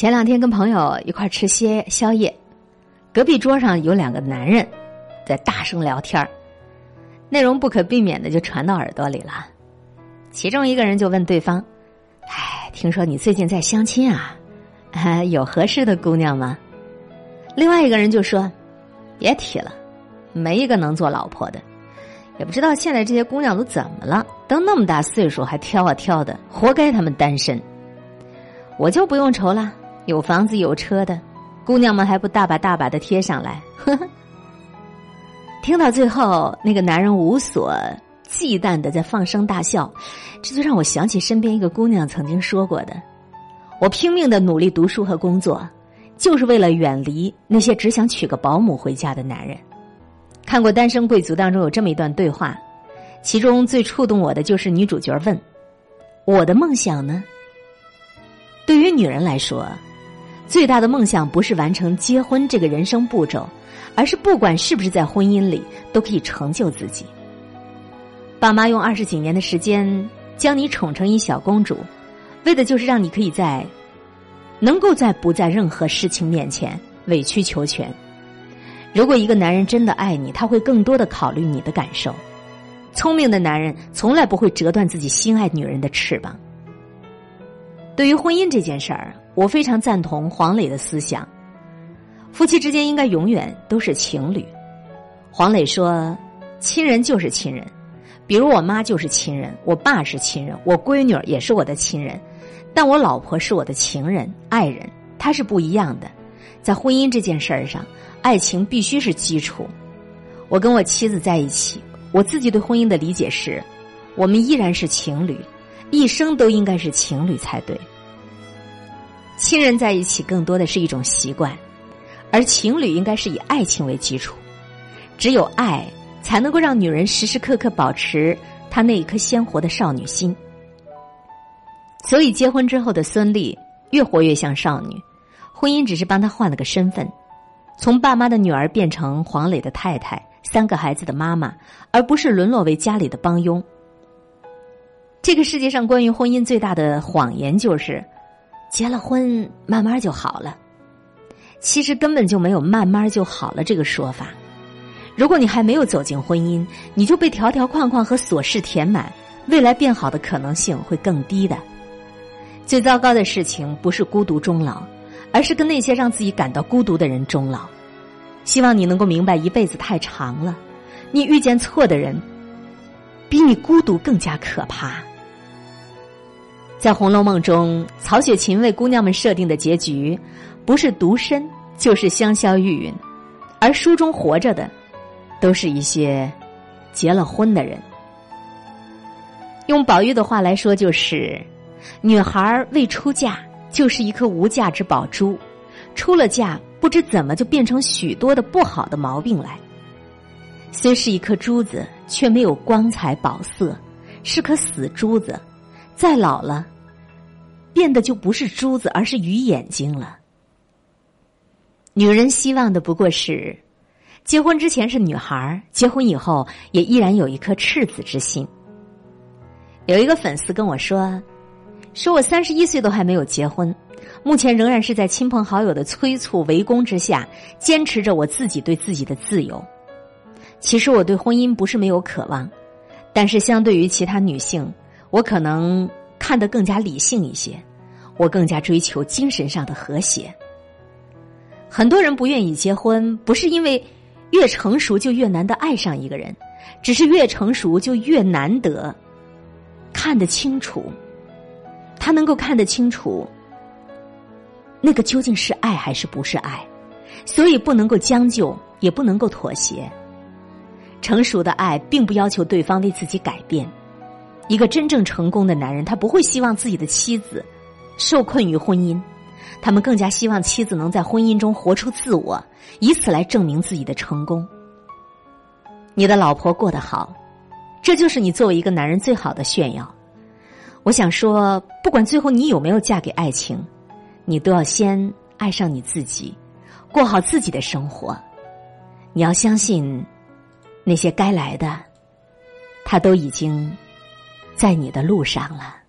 前两天跟朋友一块吃些宵夜，隔壁桌上有两个男人在大声聊天儿内容不可避免的就传到耳朵里了。其中一个人就问对方：“哎，听说你最近在相亲啊？有合适的姑娘吗？”另外一个人就说：“别提了，没一个能做老婆的。也不知道现在这些姑娘都怎么了，都那么大岁数还挑啊挑的，活该他们单身。我就不用愁了。”有房子有车的姑娘们还不大把大把的贴上来？呵呵。听到最后，那个男人无所忌惮的在放声大笑，这就让我想起身边一个姑娘曾经说过的：“我拼命的努力读书和工作，就是为了远离那些只想娶个保姆回家的男人。”看过《单身贵族》当中有这么一段对话，其中最触动我的就是女主角问：“我的梦想呢？”对于女人来说。最大的梦想不是完成结婚这个人生步骤，而是不管是不是在婚姻里都可以成就自己。爸妈用二十几年的时间将你宠成一小公主，为的就是让你可以在能够在不在任何事情面前委曲求全。如果一个男人真的爱你，他会更多的考虑你的感受。聪明的男人从来不会折断自己心爱女人的翅膀。对于婚姻这件事儿。我非常赞同黄磊的思想，夫妻之间应该永远都是情侣。黄磊说：“亲人就是亲人，比如我妈就是亲人，我爸是亲人，我闺女也是我的亲人，但我老婆是我的情人、爱人，她是不一样的。在婚姻这件事儿上，爱情必须是基础。我跟我妻子在一起，我自己对婚姻的理解是：我们依然是情侣，一生都应该是情侣才对。”亲人在一起更多的是一种习惯，而情侣应该是以爱情为基础。只有爱，才能够让女人时时刻刻保持她那一颗鲜活的少女心。所以，结婚之后的孙俪越活越像少女，婚姻只是帮她换了个身份，从爸妈的女儿变成黄磊的太太，三个孩子的妈妈，而不是沦落为家里的帮佣。这个世界上关于婚姻最大的谎言就是。结了婚，慢慢就好了。其实根本就没有“慢慢就好了”这个说法。如果你还没有走进婚姻，你就被条条框框和琐事填满，未来变好的可能性会更低的。最糟糕的事情不是孤独终老，而是跟那些让自己感到孤独的人终老。希望你能够明白，一辈子太长了，你遇见错的人，比你孤独更加可怕。在《红楼梦》中，曹雪芹为姑娘们设定的结局，不是独身，就是香消玉殒；而书中活着的，都是一些结了婚的人。用宝玉的话来说，就是女孩未出嫁，就是一颗无价之宝珠；出了嫁，不知怎么就变成许多的不好的毛病来。虽是一颗珠子，却没有光彩宝色，是颗死珠子。再老了，变的就不是珠子，而是鱼眼睛了。女人希望的不过是，结婚之前是女孩，结婚以后也依然有一颗赤子之心。有一个粉丝跟我说，说我三十一岁都还没有结婚，目前仍然是在亲朋好友的催促围攻之下，坚持着我自己对自己的自由。其实我对婚姻不是没有渴望，但是相对于其他女性。我可能看得更加理性一些，我更加追求精神上的和谐。很多人不愿意结婚，不是因为越成熟就越难得爱上一个人，只是越成熟就越难得看得清楚，他能够看得清楚那个究竟是爱还是不是爱，所以不能够将就，也不能够妥协。成熟的爱并不要求对方为自己改变。一个真正成功的男人，他不会希望自己的妻子受困于婚姻，他们更加希望妻子能在婚姻中活出自我，以此来证明自己的成功。你的老婆过得好，这就是你作为一个男人最好的炫耀。我想说，不管最后你有没有嫁给爱情，你都要先爱上你自己，过好自己的生活。你要相信，那些该来的，他都已经。在你的路上了。